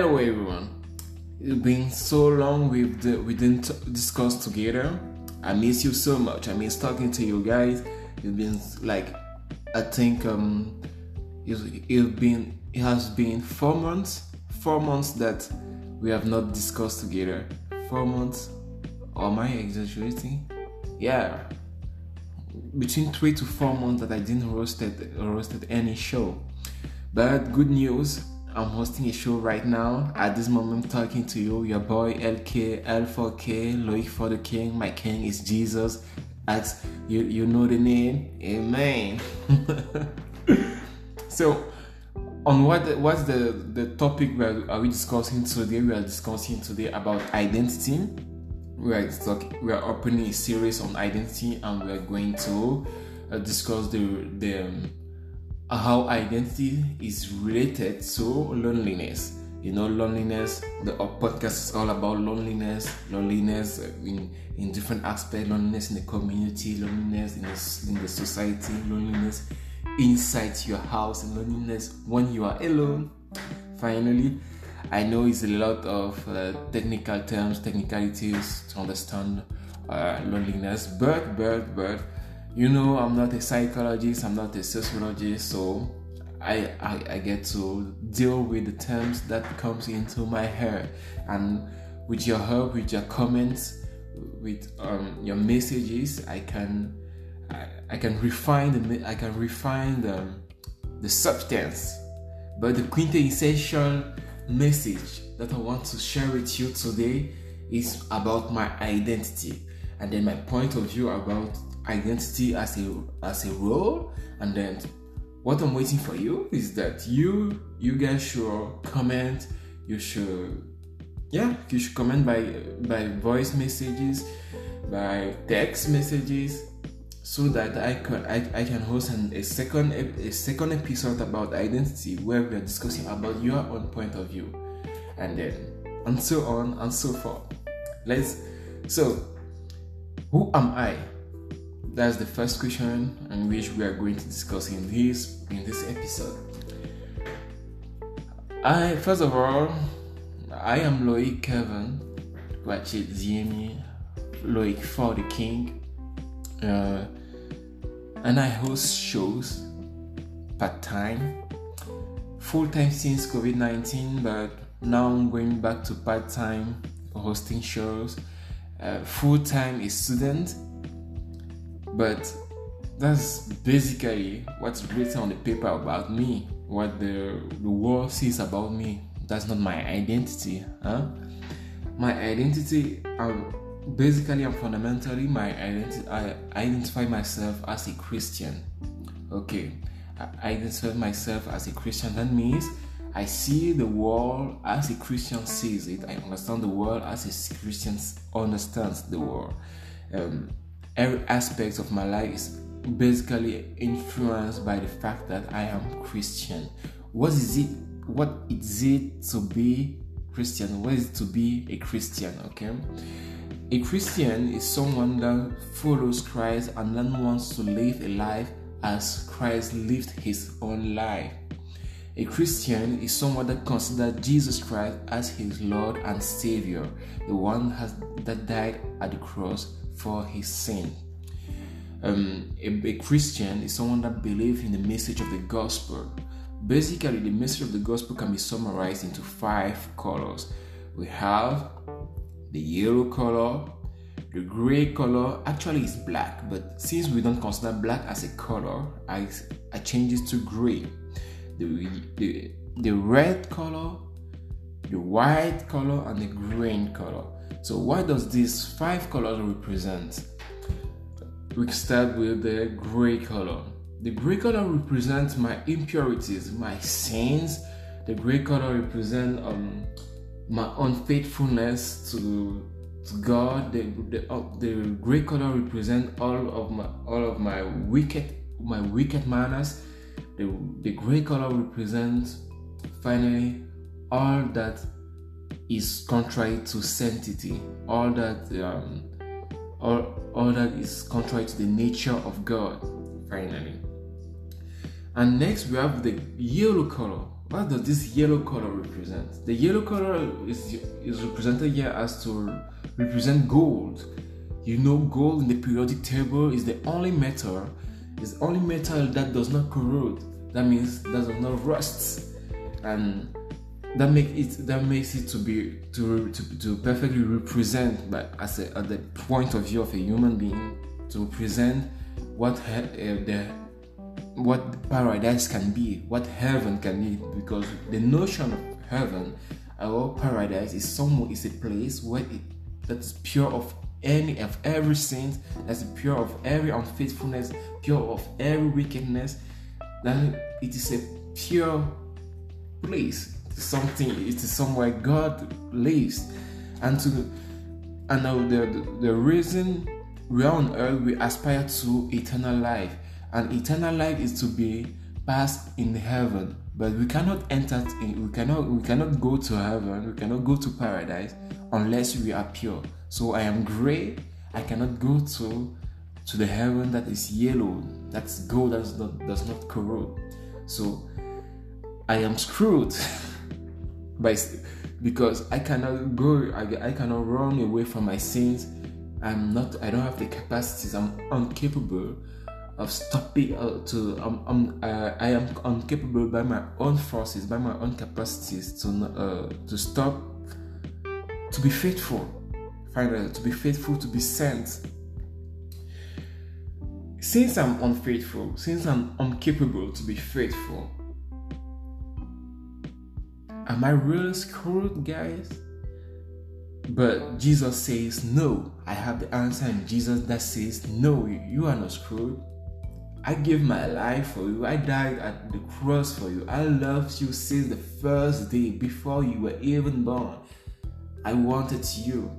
Hello everyone. It's been so long we've we didn't discuss together. I miss you so much. I miss talking to you guys. It's been like I think um it's, it's been it has been four months four months that we have not discussed together. Four months. Or am I exaggerating? Yeah. Between three to four months that I didn't roasted roasted any show. But good news, I'm hosting a show right now. At this moment, talking to you, your boy LK, L4K, Loic for the King. My king is Jesus. As you, you know the name. Amen. so, on what what's the the topic we are, are we discussing today? We are discussing today about identity. We are talking, we are opening a series on identity, and we are going to uh, discuss the the um, how identity is related to loneliness. You know, loneliness. The podcast is all about loneliness, loneliness in in different aspects, loneliness in the community, loneliness in the, in the society, loneliness inside your house, and loneliness when you are alone. Finally, I know it's a lot of uh, technical terms, technicalities to understand uh, loneliness, but but but you know i'm not a psychologist i'm not a sociologist so I, I, I get to deal with the terms that comes into my head. And with your help with your comments with um, your messages i can I, I can refine the i can refine the, the substance. But the quintessential message that i want to share with you today is about my identity and then my point of view about identity as a as a role and then what i'm waiting for you is that you you guys should comment you should yeah you should comment by by voice messages by text messages so that I can I, I can host an, a second a second episode about identity where we are discussing about your own point of view and then and so on and so forth. Let's so who am I? That's the first question in which we are going to discuss in this in this episode. I first of all, I am Loic Kevin, which is Ziemi Loic for the King, uh, and I host shows part time, full time since COVID nineteen, but now I'm going back to part time hosting shows. Uh, full time a student but that's basically what's written on the paper about me, what the, the world sees about me. That's not my identity. Huh? My identity, I'm, basically, I'm fundamentally my identity. I identify myself as a Christian. Okay, I identify myself as a Christian. That means I see the world as a Christian sees it. I understand the world as a Christian understands the world. Um, every aspect of my life is basically influenced by the fact that I am Christian. What is it? What is it to be Christian? What is it to be a Christian? Okay. A Christian is someone that follows Christ and then wants to live a life as Christ lived his own life. A Christian is someone that considers Jesus Christ as his Lord and Savior, the one that died at the cross for his sin. Um, a, a Christian is someone that believes in the message of the gospel. Basically, the message of the gospel can be summarized into five colors. We have the yellow color, the gray color actually is black, but since we don't consider black as a color, I, I change it to gray. The, the, the red color, the white color, and the green color. So what does these five colors represent? We start with the gray color. The gray color represents my impurities, my sins. The gray color represents um, my unfaithfulness to, to God. The, the, uh, the gray color represents all of my all of my wicked my wicked manners. The, the gray color represents finally all that is contrary to sanctity, all that um, all, all that is contrary to the nature of God, finally. And next we have the yellow color. what does this yellow color represent? The yellow color is is represented here as to represent gold. You know, gold in the periodic table is the only metal, is only metal that does not corrode. That means that does not rust, and that make it that makes it to be to to, to perfectly represent, but as a, at the point of view of a human being, to represent what uh, the what paradise can be, what heaven can be, because the notion of heaven or paradise is somewhere is a place where it that is pure of any of every sin, that's pure of every unfaithfulness, pure of every wickedness. That it is a pure place, something. It is somewhere God lives, and to and now the, the reason we are on earth, we aspire to eternal life. And eternal life is to be passed in heaven. But we cannot enter in, we cannot we cannot go to heaven. We cannot go to paradise unless we are pure. So i am gray. I cannot go to to the heaven that is yellow. That's gold that does not does not corrode. So i am screwed by because i cannot go I, I cannot run away from my sins. I'm not i don't have the capacities. I'm incapable of stopping uh, to um, um, uh, I am incapable by my own forces, by my own capacities to uh, to stop, to be faithful, finally to be faithful, to be sent. Since I'm unfaithful, since I'm incapable to be faithful, am I really screwed, guys? But Jesus says no. I have the answer, and Jesus that says no, you are not screwed. I gave my life for you. I died at the cross for you. I loved you since the first day before you were even born. I wanted you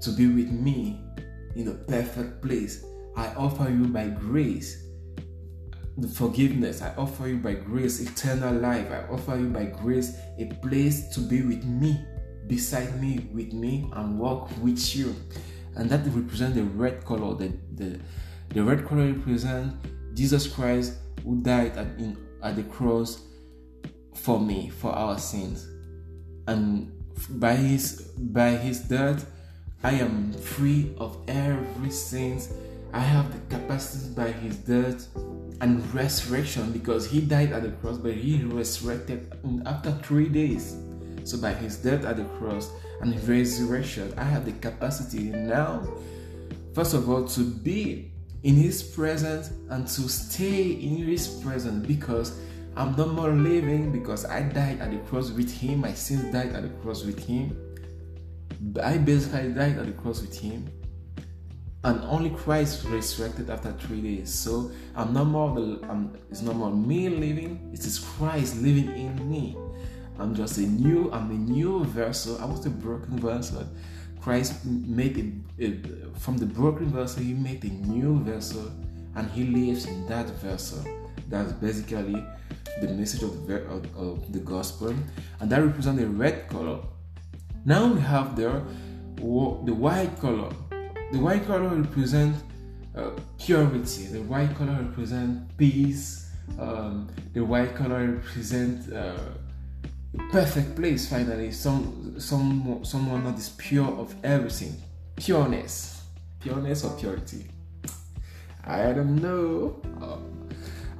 to be with me in a perfect place. I offer you my grace the forgiveness. I offer you by grace eternal life. I offer you by grace a place to be with me, beside me, with me, and walk with you. And that represents the red color. The, the, the red color represents Jesus Christ who died at, in, at the cross for me, for our sins. And by his by his death, I am free of every sins. I have the capacity by his death and resurrection because he died at the cross, but he resurrected after three days. So by his death at the cross and resurrection, I have the capacity now, first of all, to be in His presence and to stay in His presence because I'm no more living because I died at the cross with Him. My sins died at the cross with Him. I basically died at the cross with Him. And only Christ resurrected after three days. So I'm no more the I'm, it's no more me living, it is Christ living in me. I'm just a new, I'm a new vessel. I was a broken vessel. Christ made a, a, from the broken vessel, he made a new vessel, and he lives in that vessel. That's basically the message of the, of, of the gospel, and that represents the red color. Now we have there the white color. The white color represents uh, purity. The white color represents peace. Um, the white color represents uh, perfect place finally. Some some someone that is pure of everything. Pureness. Pureness or purity? I don't know. Uh,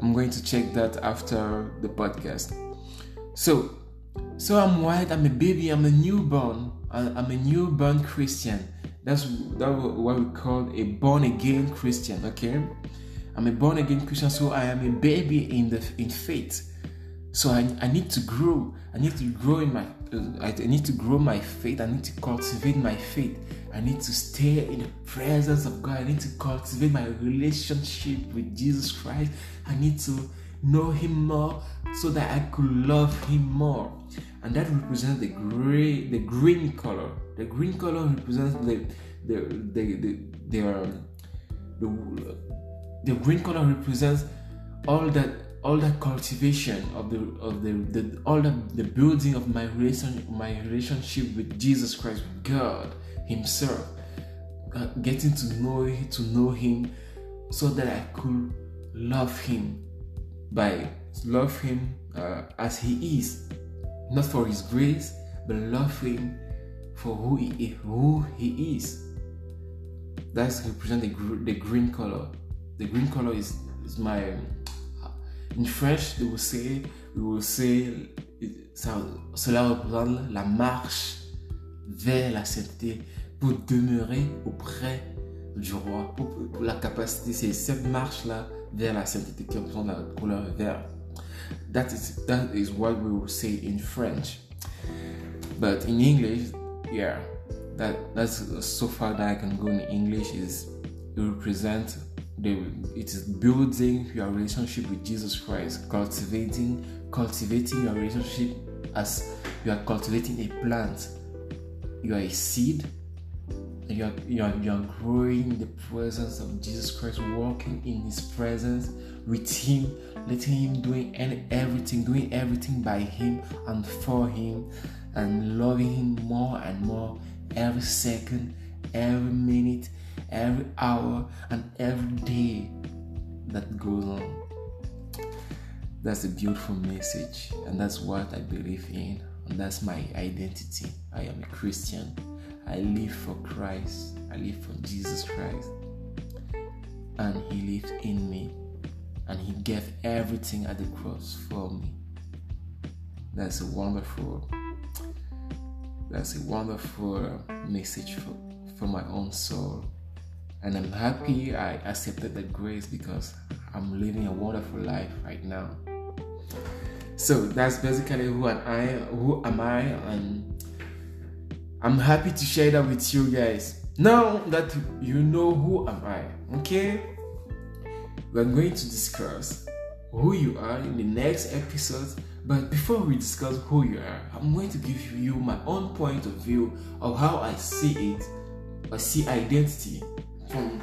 i'm going to check that after the podcast. So so i'm white i'm a baby i'm a newborn i'm a newborn christian that's that what we call a born again christian okay i'm a born again christian so i am a baby in the in faith so I, I need to grow. I need to grow in my uh, I need to grow my faith. I need to cultivate my faith. I need to stay in the presence of God. I need to cultivate my relationship with Jesus Christ. I need to know him more so that I could love him more. And that represents the gray the green color. The green color represents the the the the, the, um, the, the green color represents all that all that cultivation of the of the, the all the, the building of my relation my relationship with Jesus Christ with God Himself uh, getting to know to know Him so that I could love Him by love him uh, as he is, not for his grace, but love him for who he who is. That's represent the, the green color. The green color is, my in French they will say we will say cela représente la marche vers la sainteté pour demeurer auprès du roi. Pour, la capacité, c'est cette vers la sainteté qui représente la couleur vert. That is, that is what we will say in French. But in English, yeah, that that's so far that I can go in English is it represent the it is building your relationship with Jesus Christ, cultivating cultivating your relationship as you are cultivating a plant. You are a seed you are, you, are, you are growing in the presence of Jesus Christ, walking in His presence with Him, letting Him doing any, everything, doing everything by Him and for Him, and loving Him more and more every second, every minute, every hour, and every day that goes on. That's a beautiful message, and that's what I believe in, and that's my identity. I am a Christian. I live for Christ. I live for Jesus Christ. And He lived in me. And He gave everything at the cross for me. That's a wonderful, that's a wonderful uh, message for, for my own soul. And I'm happy I accepted that grace because I'm living a wonderful life right now. So that's basically who am I, who am I, and I'm happy to share that with you guys. Now that you know who am I, okay? We're going to discuss who you are in the next episode. But before we discuss who you are, I'm going to give you my own point of view of how I see it. I see identity from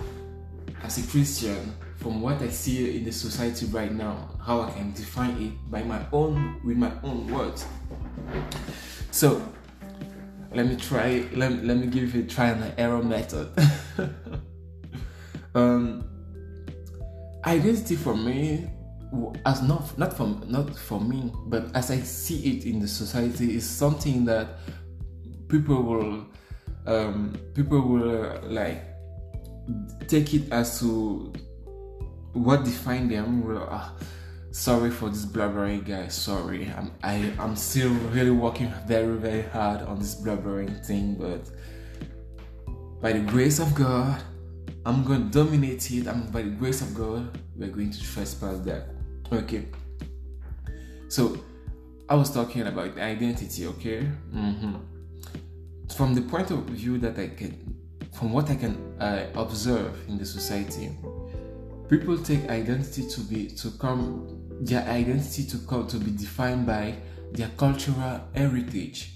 as a Christian, from what I see in the society right now, how I can define it by my own with my own words. So let me try let, let me give you a try and error method. Um, identity for me as not not from not for me but as i see it in the society is something that people will um, people will uh, like take it as to what define them will uh, sorry for this blabbering guys. Sorry. I'm I, i am still really working very very hard on this blabbering thing but by the grace of god i'm going to dominate it and by the grace of god we're going to trespass that okay. So i was talking about identity okay? Mm-hmm. from the point of view that i can from what i can uh, observe in the society people take identity to be to come their identity to to be defined by their cultural heritage.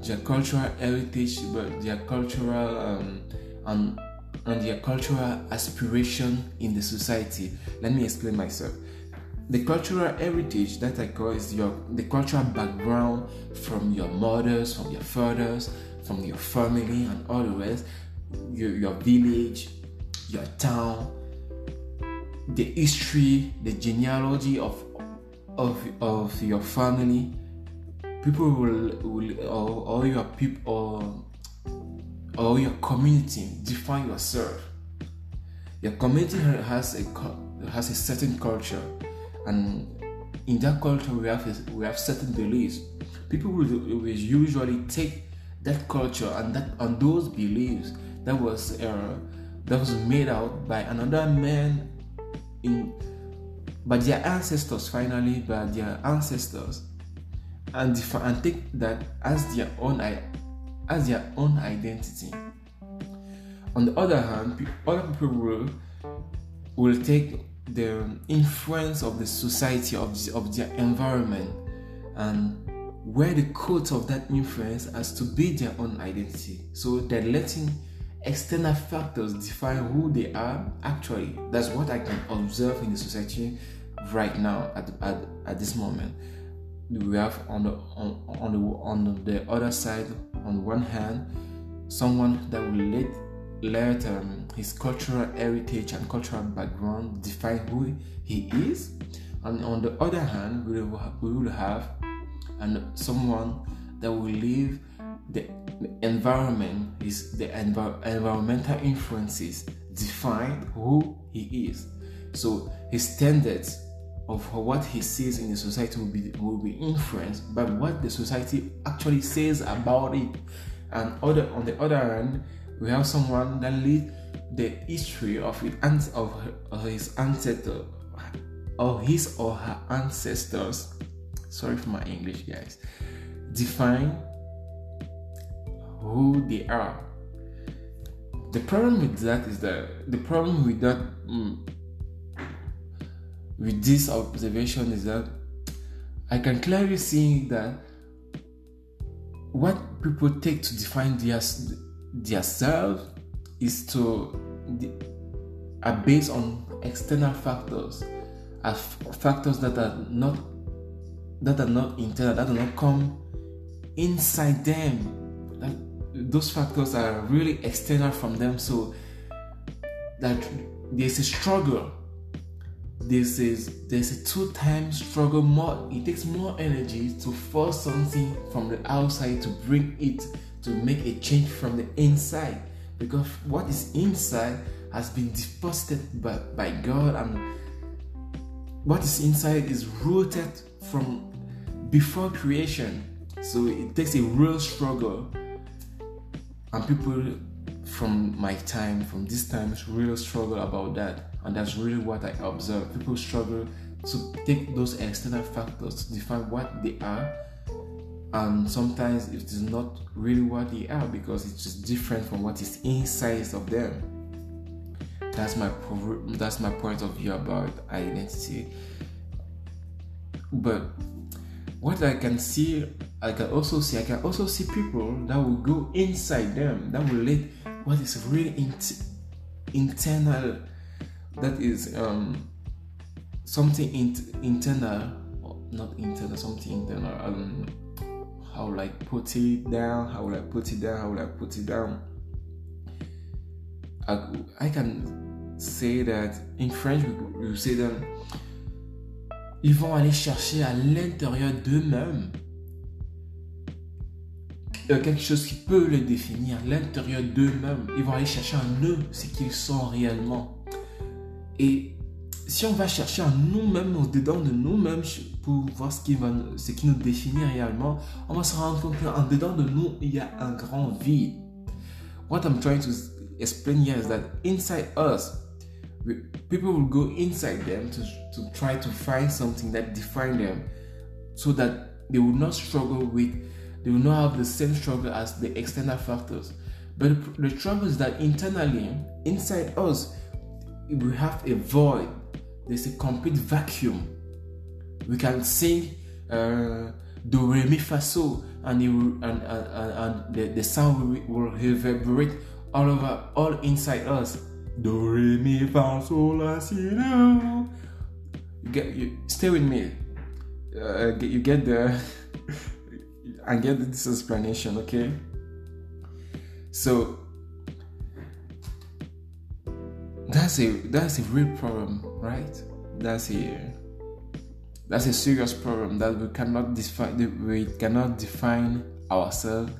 Their cultural heritage but their cultural um, and and their cultural aspiration in the society. Let me explain myself. The cultural heritage that i call is your the cultural background from your mothers from your fathers from your family and all the rest. Your, your village your town the history, the genealogy of of of your family, people will will or, your people or, or your community define yourself. Your community has a has a certain culture, and in that culture we have a, we have certain beliefs. People will, will usually take that culture and that and those beliefs that was uh, that was made out by another man in but their ancestors finally by their ancestors and, and take that as their own as their own identity. On the other hand other people will will take the influence of the society of, the, of their environment and wear the coat of that influence as to be their own identity. So they're letting external factors define who they are actually that's what i can observe in the society right now at, at, at this moment. We have on the on, on the on the other side on one hand someone that will let let um, his cultural heritage and cultural background define who he is. And on the other hand, we will, we will have and someone that will live the environment is the env- environmental influences define who he is. So his standards of what he sees in the society will be will be influenced by what the society actually says about it. And other on the other hand, we have someone that lead the history of, of his ancestor or his or her ancestors. Sorry for my English, guys. Define who they are. The problem with that is that the problem with that mm, with this observation is that I can clearly see that what people take to define their their self is to are based on external factors, as factors that are not that are not internal, that do not come inside them. Those factors are really external from them, so that there's a struggle. This is there's a two-time struggle. More it takes more energy to force something from the outside to bring it to make a change from the inside because what is inside has been deposited by, by God and what is inside is rooted from before creation. So it takes a real struggle. And people from my time, from this time, really struggle about that. And that's really what I observe. People struggle to take those external factors to define what they are. And sometimes it is not really what they are because it's just different from what is inside of them. That's my that's my point of view about identity. But what I can see, I can also see, I can also see people that will go inside them, that will let what is really in- internal, that is um, something in- internal, not internal, something internal. Um, how will put it down? How will I put it down? How will I put it down? I, I can say that in French, we, we say that ils vont aller chercher à l'intérieur d'eux-mêmes quelque chose qui peut les définir, l'intérieur d'eux-mêmes. Ils vont aller chercher en eux ce qu'ils sont réellement. Et si on va chercher en nous-mêmes, au-dedans de nous-mêmes, pour voir ce qui, va, ce qui nous définit réellement, on va se rendre compte qu'en dedans de nous, il y a un grand vide. What I'm trying to explain here is that inside us, people will go inside them to, to try to find something that define them so that they will not struggle with they will not have the same struggle as the external factors but the trouble is that internally inside us we have a void there's a complete vacuum we can sing uh, do re mi fa so and, will, and, and, and the, the sound will, will reverberate all over all inside us do re mi fa sol la si do. You get you stay with me. Uh, you get the and get this explanation, okay? So that's a that's a real problem, right? That's a that's a serious problem that we cannot define we cannot define ourselves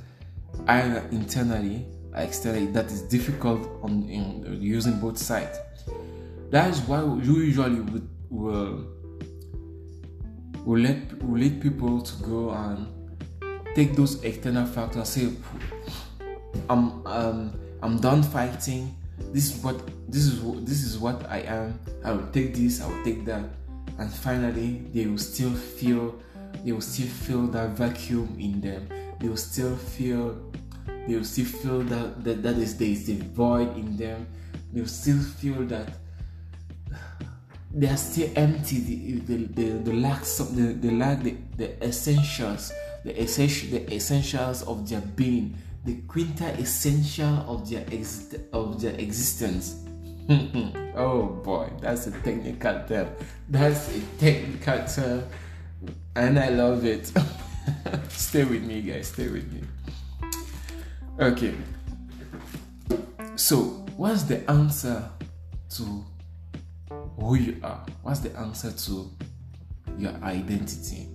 either internally or externally that is difficult on in using both sides. That is why you usually would, will will let will let people to go and take those external factors. Say, I'm um, I'm done fighting. This is what this is this is what I am. I will take this. I will take that, and finally they will still feel they will still feel that vacuum in them. They will still feel they'll still feel that, that that is there is a void in them they'll still feel that they are still empty they, they, they, they lack some they, they lack the, the essentials the essential the essentials of their being the quintessential of their ex, of their existence oh boy that's a technical term that's a technical term and i love it stay with me guys stay with me Okay. So, what's the answer to who you are? What's the answer to your identity.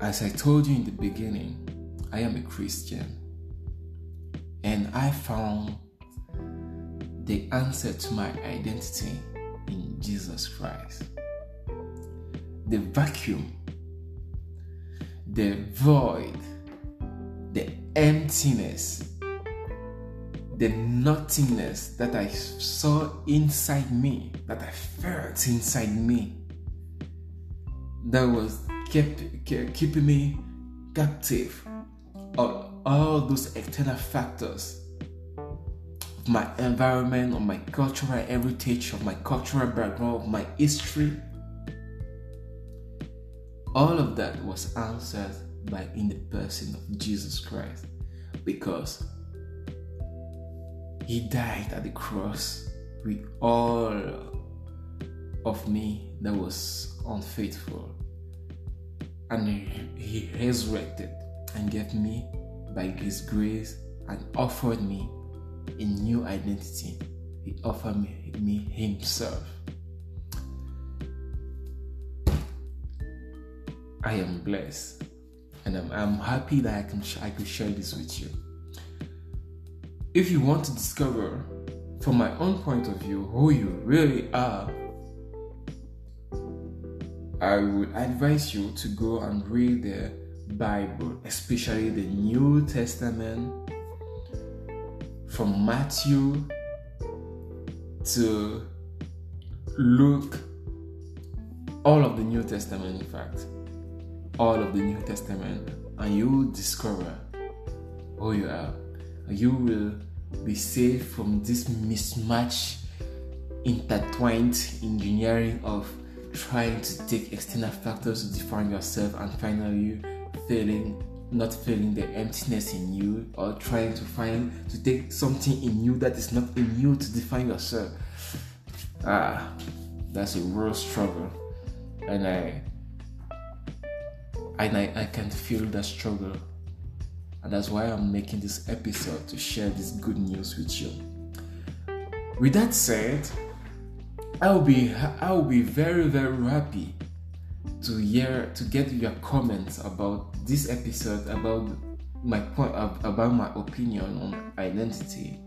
As I told you in the beginning, I am a Christian and I found the answer to my identity in Jesus Christ. The vacuum, the void, the emptiness, the nothingness that I saw inside me, that I felt inside me, that was kept, keeping me captive of all those external factors of my environment, of my cultural heritage, of my cultural background, of my history. All of that was answered by in the person of Jesus Christ because he died at the cross with all of me that was unfaithful and he resurrected and gave me by his grace and offered me a new identity. He offered me, me himself. I am blessed. And i'm, I'm happy that i can i could share this with you. If you want to discover from my own point of view who you really are I would advise you to go and read the Bible, especially the New Testament, from Matthew to Luke, all of the New Testament, in fact, all of the New Testament, and you will discover who you are. You will be saved from this mismatch, intertwined engineering of trying to take external factors to define yourself and finally failing not feeling the emptiness in you or trying to find to take something in you that is not in you to define yourself. Ah that's a real struggle. And i and I, I can feel that struggle. And that's why i'm making this episode to share this good news with you. With that said I'll be I'll be very very happy to hear to get your comments about this episode about my point about my opinion on identity.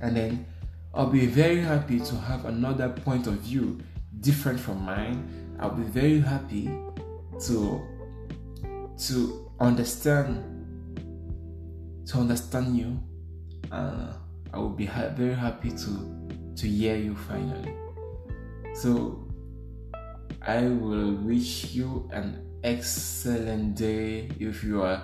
And then I'll be very happy to have another point of view different from mine. I'll be very happy to to understand to understand you. Uh, I will be ha- very happy to to hear you finally so I will wish you an excellent day if you are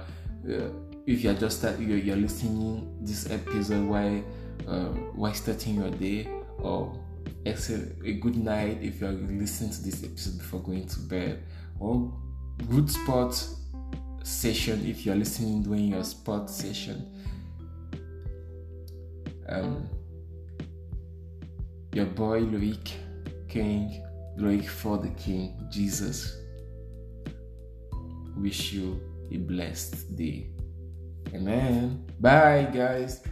uh, if you are just start, you're, you're listening this episode while uh, starting your day or excellent, a good night if you are listening to this episode before going to bed or good sport session if you are listening during your sport session. Um, your boy Loic King, glory for the King Jesus. Wish you a blessed day. Amen. Bye, guys.